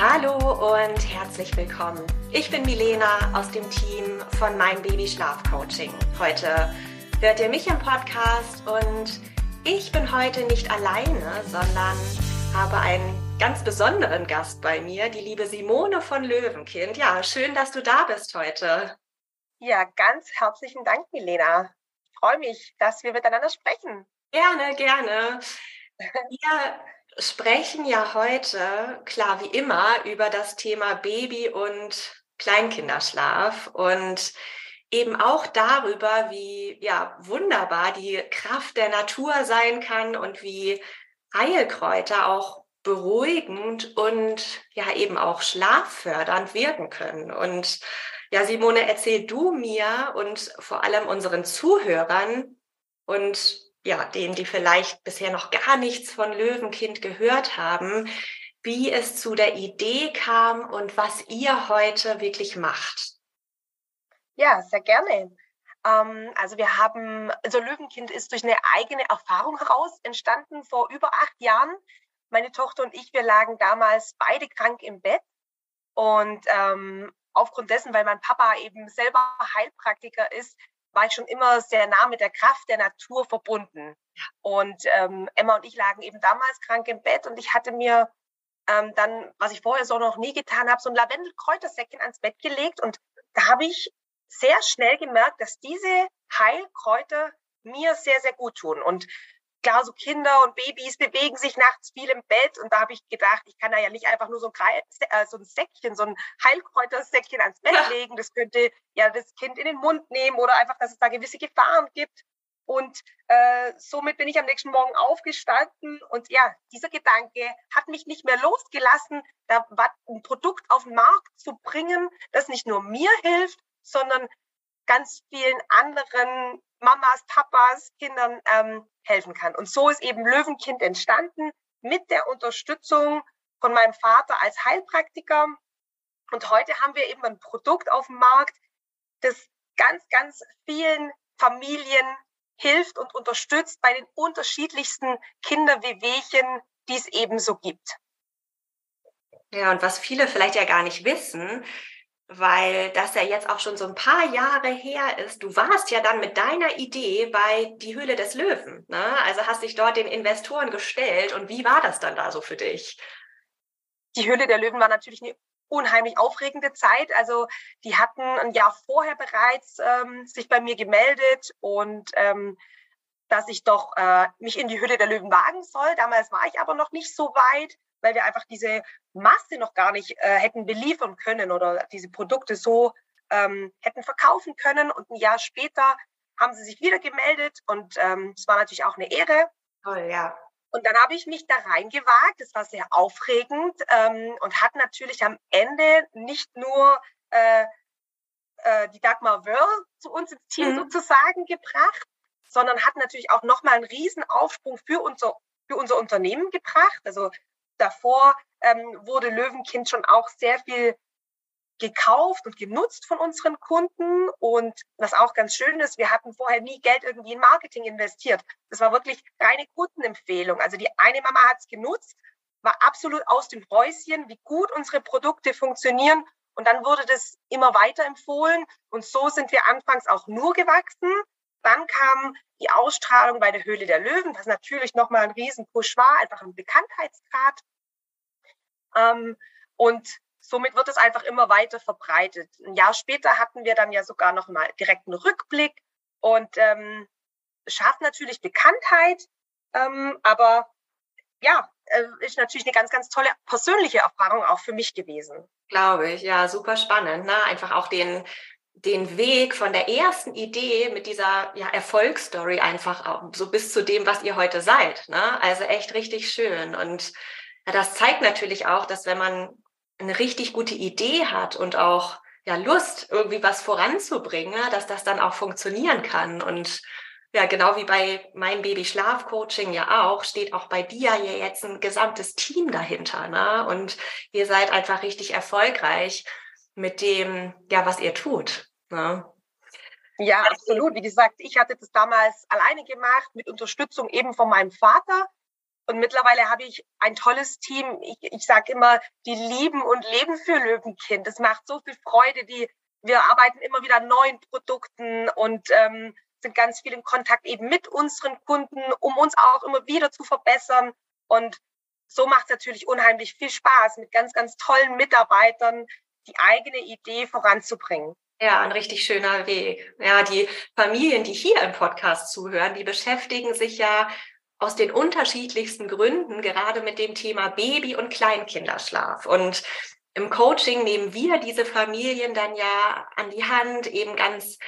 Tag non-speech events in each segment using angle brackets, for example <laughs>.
Hallo und herzlich willkommen. Ich bin Milena aus dem Team von Mein Baby Schlaf Coaching. Heute hört ihr mich im Podcast und ich bin heute nicht alleine, sondern habe einen ganz besonderen Gast bei mir, die liebe Simone von Löwenkind. Ja, schön, dass du da bist heute. Ja, ganz herzlichen Dank, Milena. Ich freue mich, dass wir miteinander sprechen. Gerne, gerne. <laughs> Ja, sprechen ja heute, klar wie immer, über das Thema Baby- und Kleinkinderschlaf und eben auch darüber, wie ja wunderbar die Kraft der Natur sein kann und wie Heilkräuter auch beruhigend und ja eben auch schlaffördernd wirken können. Und ja, Simone, erzähl du mir und vor allem unseren Zuhörern und ja, denen, die vielleicht bisher noch gar nichts von Löwenkind gehört haben, wie es zu der Idee kam und was ihr heute wirklich macht. Ja, sehr gerne. Ähm, also wir haben, also Löwenkind ist durch eine eigene Erfahrung heraus entstanden vor über acht Jahren. Meine Tochter und ich, wir lagen damals beide krank im Bett und ähm, aufgrund dessen, weil mein Papa eben selber Heilpraktiker ist, war ich schon immer sehr nah mit der Kraft der Natur verbunden. Und ähm, Emma und ich lagen eben damals krank im Bett und ich hatte mir ähm, dann, was ich vorher so noch nie getan habe, so ein Lavendelkräutersäckchen ans Bett gelegt und da habe ich sehr schnell gemerkt, dass diese Heilkräuter mir sehr, sehr gut tun. Und klar, so Kinder und Babys bewegen sich nachts viel im Bett und da habe ich gedacht, ich kann da ja nicht einfach nur so ein, äh, so ein Säckchen, so ein Heilkräutersäckchen ans Bett ja. legen. Das könnte ja das Kind in den Mund nehmen oder einfach, dass es da gewisse Gefahren gibt. Und äh, somit bin ich am nächsten Morgen aufgestanden und ja, dieser Gedanke hat mich nicht mehr losgelassen, da ein Produkt auf den Markt zu bringen, das nicht nur mir hilft, sondern ganz vielen anderen Mamas, Papas, Kindern ähm, helfen kann. Und so ist eben Löwenkind entstanden mit der Unterstützung von meinem Vater als Heilpraktiker. Und heute haben wir eben ein Produkt auf dem Markt, das ganz, ganz vielen Familien hilft und unterstützt bei den unterschiedlichsten Kinderwehwehchen, die es eben so gibt. Ja, und was viele vielleicht ja gar nicht wissen, weil das ja jetzt auch schon so ein paar Jahre her ist. Du warst ja dann mit deiner Idee bei die Höhle des Löwen. Ne? Also hast dich dort den Investoren gestellt. Und wie war das dann da so für dich? Die Höhle der Löwen war natürlich eine unheimlich aufregende Zeit. Also die hatten ein Jahr vorher bereits ähm, sich bei mir gemeldet und ähm, dass ich doch äh, mich in die Höhle der Löwen wagen soll. Damals war ich aber noch nicht so weit weil wir einfach diese Masse noch gar nicht äh, hätten beliefern können oder diese Produkte so ähm, hätten verkaufen können. Und ein Jahr später haben sie sich wieder gemeldet und ähm, es war natürlich auch eine Ehre. Toll, ja. Und dann habe ich mich da reingewagt. Das war sehr aufregend ähm, und hat natürlich am Ende nicht nur äh, äh, die Dagmar Wörl zu uns ins Team mhm. sozusagen gebracht, sondern hat natürlich auch nochmal einen riesen Aufsprung für unser, für unser Unternehmen gebracht. Also davor ähm, wurde Löwenkind schon auch sehr viel gekauft und genutzt von unseren Kunden. Und was auch ganz schön ist, wir hatten vorher nie Geld irgendwie in Marketing investiert. Das war wirklich reine Kundenempfehlung. Also die eine Mama hat es genutzt, war absolut aus dem Häuschen, wie gut unsere Produkte funktionieren. Und dann wurde das immer weiter empfohlen. Und so sind wir anfangs auch nur gewachsen. Dann kam die Ausstrahlung bei der Höhle der Löwen, was natürlich nochmal ein Riesenpush war, einfach ein Bekanntheitsgrad. Ähm, und somit wird es einfach immer weiter verbreitet. Ein Jahr später hatten wir dann ja sogar noch mal direkt einen Rückblick und ähm, schafft natürlich Bekanntheit, ähm, aber ja, äh, ist natürlich eine ganz, ganz tolle persönliche Erfahrung auch für mich gewesen. Glaube ich, ja, super spannend. Ne? Einfach auch den den Weg von der ersten Idee mit dieser ja, Erfolgsstory einfach so bis zu dem, was ihr heute seid. Ne? Also echt richtig schön. Und Ja, das zeigt natürlich auch, dass wenn man eine richtig gute Idee hat und auch ja Lust, irgendwie was voranzubringen, dass das dann auch funktionieren kann. Und ja, genau wie bei meinem Baby-Schlaf-Coaching ja auch, steht auch bei dir ja jetzt ein gesamtes Team dahinter. Ne? Und ihr seid einfach richtig erfolgreich mit dem, ja, was ihr tut. Ne? Ja, absolut. Wie gesagt, ich hatte das damals alleine gemacht, mit Unterstützung eben von meinem Vater. Und mittlerweile habe ich ein tolles Team. Ich, ich sage immer, die lieben und leben für Löwenkind. Das macht so viel Freude. Die, wir arbeiten immer wieder an neuen Produkten und ähm, sind ganz viel in Kontakt eben mit unseren Kunden, um uns auch immer wieder zu verbessern. Und so macht es natürlich unheimlich viel Spaß, mit ganz, ganz tollen Mitarbeitern die eigene Idee voranzubringen. Ja, ein richtig schöner Weg. Ja, die Familien, die hier im Podcast zuhören, die beschäftigen sich ja aus den unterschiedlichsten Gründen gerade mit dem Thema Baby- und Kleinkinderschlaf. Und im Coaching nehmen wir diese Familien dann ja an die Hand, eben ganz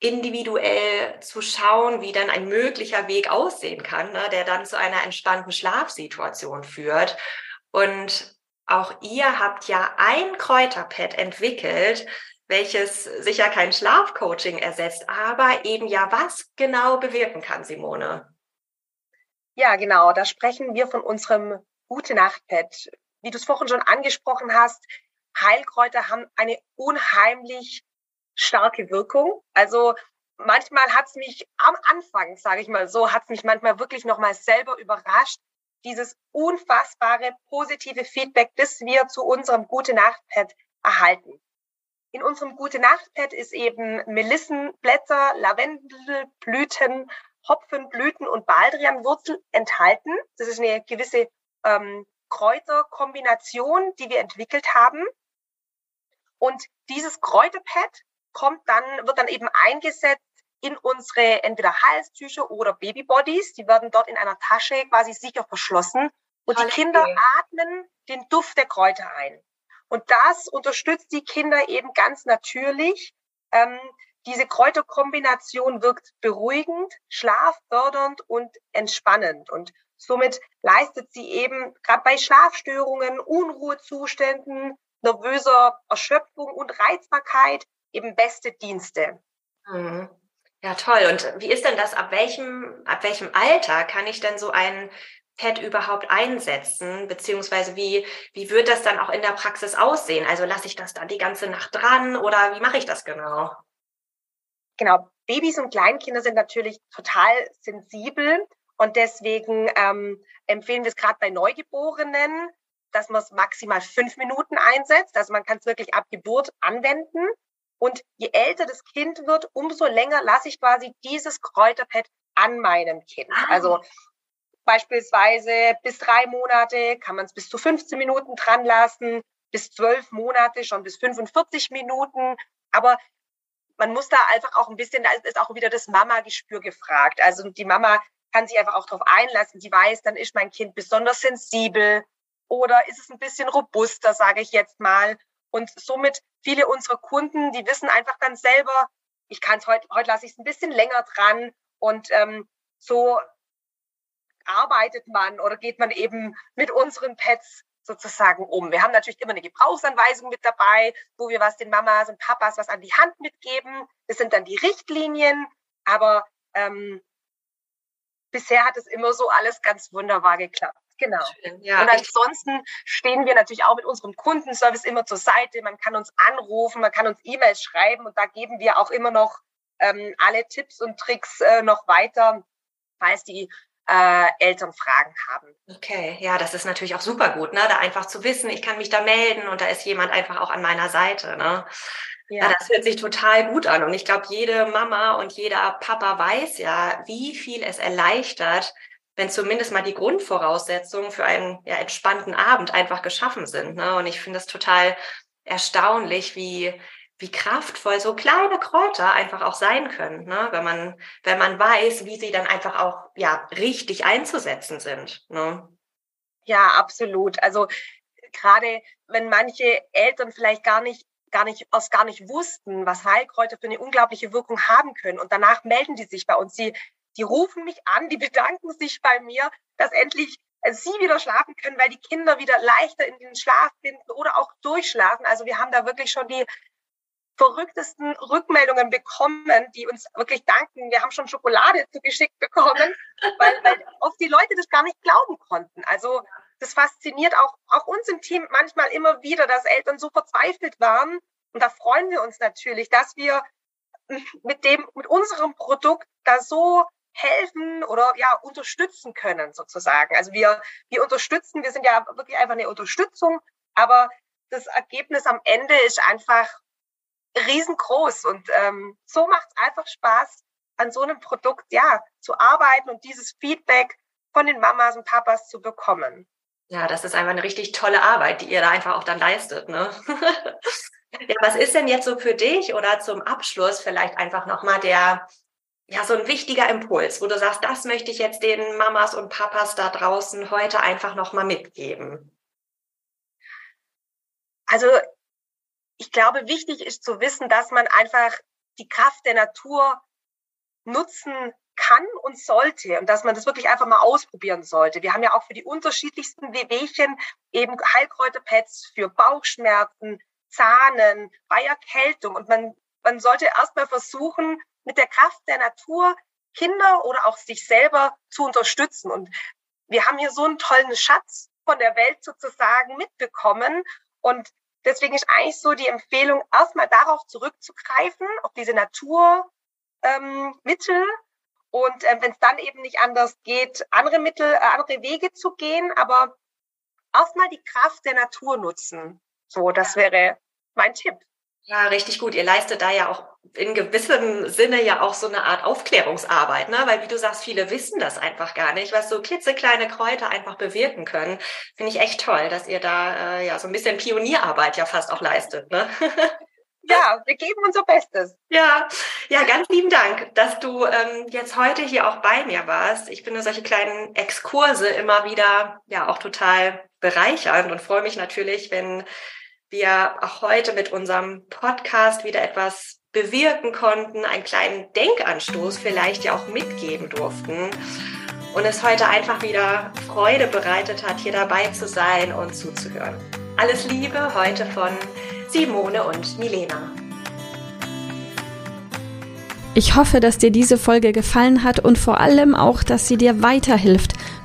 individuell zu schauen, wie dann ein möglicher Weg aussehen kann, ne, der dann zu einer entspannten Schlafsituation führt. Und auch ihr habt ja ein Kräuterpad entwickelt, welches sicher kein Schlafcoaching ersetzt, aber eben ja was genau bewirken kann, Simone. Ja, genau. Da sprechen wir von unserem Gute Nacht Pad. Wie du es vorhin schon angesprochen hast, Heilkräuter haben eine unheimlich starke Wirkung. Also manchmal hat es mich am Anfang, sage ich mal so, hat es mich manchmal wirklich nochmal selber überrascht, dieses unfassbare positive Feedback, das wir zu unserem Gute Nacht Pad erhalten. In unserem Gute Nacht Pad ist eben Melissenblätter, Lavendelblüten, Hopfenblüten und Baldrianwurzel enthalten. Das ist eine gewisse ähm, Kräuterkombination, die wir entwickelt haben. Und dieses Kräuterpad kommt dann, wird dann eben eingesetzt in unsere entweder Halstücher oder Babybodies. Die werden dort in einer Tasche quasi sicher verschlossen. Und die Kinder atmen den Duft der Kräuter ein. Und das unterstützt die Kinder eben ganz natürlich, ähm, diese Kräuterkombination wirkt beruhigend, schlaffördernd und entspannend. Und somit leistet sie eben gerade bei Schlafstörungen, Unruhezuständen, nervöser Erschöpfung und Reizbarkeit eben beste Dienste. Mhm. Ja, toll. Und wie ist denn das? Ab welchem, ab welchem Alter kann ich denn so ein Pad überhaupt einsetzen? Beziehungsweise wie, wie wird das dann auch in der Praxis aussehen? Also lasse ich das dann die ganze Nacht dran oder wie mache ich das genau? genau, Babys und Kleinkinder sind natürlich total sensibel und deswegen ähm, empfehlen wir es gerade bei Neugeborenen, dass man es maximal fünf Minuten einsetzt. Also man kann es wirklich ab Geburt anwenden. Und je älter das Kind wird, umso länger lasse ich quasi dieses Kräuterpad an meinem Kind. Ah. Also beispielsweise bis drei Monate kann man es bis zu 15 Minuten dran lassen, bis zwölf Monate schon bis 45 Minuten. Aber man muss da einfach auch ein bisschen, da ist auch wieder das Mama-Gespür gefragt. Also die Mama kann sich einfach auch darauf einlassen. Die weiß, dann ist mein Kind besonders sensibel oder ist es ein bisschen robuster, sage ich jetzt mal. Und somit viele unserer Kunden, die wissen einfach dann selber, ich kann es heute, heute lasse ich es ein bisschen länger dran und ähm, so arbeitet man oder geht man eben mit unseren Pets sozusagen um. Wir haben natürlich immer eine Gebrauchsanweisung mit dabei, wo wir was den Mamas und Papas was an die Hand mitgeben. Das sind dann die Richtlinien, aber ähm, bisher hat es immer so alles ganz wunderbar geklappt. Genau. Schön, ja, und ansonsten stehen wir natürlich auch mit unserem Kundenservice immer zur Seite. Man kann uns anrufen, man kann uns E-Mails schreiben und da geben wir auch immer noch ähm, alle Tipps und Tricks äh, noch weiter, falls die äh, Eltern Fragen haben. Okay, ja, das ist natürlich auch super gut, ne? Da einfach zu wissen, ich kann mich da melden und da ist jemand einfach auch an meiner Seite, ne? Ja. ja das hört sich total gut an. Und ich glaube, jede Mama und jeder Papa weiß ja, wie viel es erleichtert, wenn zumindest mal die Grundvoraussetzungen für einen ja, entspannten Abend einfach geschaffen sind. Ne? Und ich finde es total erstaunlich, wie, wie kraftvoll so kleine Kräuter einfach auch sein können, ne? wenn man wenn man weiß, wie sie dann einfach auch ja richtig einzusetzen sind. Ne? Ja, absolut. Also gerade wenn manche Eltern vielleicht gar nicht gar nicht aus gar nicht wussten, was Heilkräuter für eine unglaubliche Wirkung haben können und danach melden die sich bei uns. Sie die rufen mich an, die <laughs> bedanken sich bei mir, dass endlich äh, sie wieder schlafen können, weil die Kinder wieder leichter in den Schlaf finden oder auch durchschlafen. Also wir haben da wirklich schon die verrücktesten Rückmeldungen bekommen, die uns wirklich danken. Wir haben schon Schokolade zugeschickt bekommen, weil, weil oft die Leute das gar nicht glauben konnten. Also das fasziniert auch, auch uns im Team manchmal immer wieder, dass Eltern so verzweifelt waren. Und da freuen wir uns natürlich, dass wir mit dem, mit unserem Produkt da so helfen oder ja unterstützen können sozusagen. Also wir, wir unterstützen, wir sind ja wirklich einfach eine Unterstützung, aber das Ergebnis am Ende ist einfach riesengroß und ähm, so macht es einfach Spaß, an so einem Produkt ja zu arbeiten und dieses Feedback von den Mamas und Papas zu bekommen. Ja, das ist einfach eine richtig tolle Arbeit, die ihr da einfach auch dann leistet. Ne? <laughs> ja, was ist denn jetzt so für dich oder zum Abschluss vielleicht einfach nochmal der, ja, so ein wichtiger Impuls, wo du sagst, das möchte ich jetzt den Mamas und Papas da draußen heute einfach nochmal mitgeben? Also, ich glaube, wichtig ist zu wissen, dass man einfach die Kraft der Natur nutzen kann und sollte und dass man das wirklich einfach mal ausprobieren sollte. Wir haben ja auch für die unterschiedlichsten Wehwehchen eben Heilkräuterpads für Bauchschmerzen, Zahnen, bei Erkältung und man, man sollte erstmal versuchen, mit der Kraft der Natur Kinder oder auch sich selber zu unterstützen. Und wir haben hier so einen tollen Schatz von der Welt sozusagen mitbekommen. Und deswegen ist eigentlich so die Empfehlung, erstmal darauf zurückzugreifen, auf diese Naturmittel, ähm, und äh, wenn es dann eben nicht anders geht, andere Mittel, äh, andere Wege zu gehen, aber erstmal die Kraft der Natur nutzen. So, das wäre mein Tipp. Ja, richtig gut. Ihr leistet da ja auch in gewissem Sinne ja auch so eine Art Aufklärungsarbeit, ne? Weil wie du sagst, viele wissen das einfach gar nicht, was so klitzekleine Kräuter einfach bewirken können. Finde ich echt toll, dass ihr da äh, ja so ein bisschen Pionierarbeit ja fast auch leistet, ne? <laughs> Ja, wir geben unser Bestes. Ja, ja, ganz lieben Dank, dass du ähm, jetzt heute hier auch bei mir warst. Ich finde solche kleinen Exkurse immer wieder ja auch total bereichernd und freue mich natürlich, wenn wir auch heute mit unserem Podcast wieder etwas bewirken konnten, einen kleinen Denkanstoß vielleicht ja auch mitgeben durften und es heute einfach wieder Freude bereitet hat, hier dabei zu sein und zuzuhören. Alles Liebe heute von Simone und Milena. Ich hoffe, dass dir diese Folge gefallen hat und vor allem auch, dass sie dir weiterhilft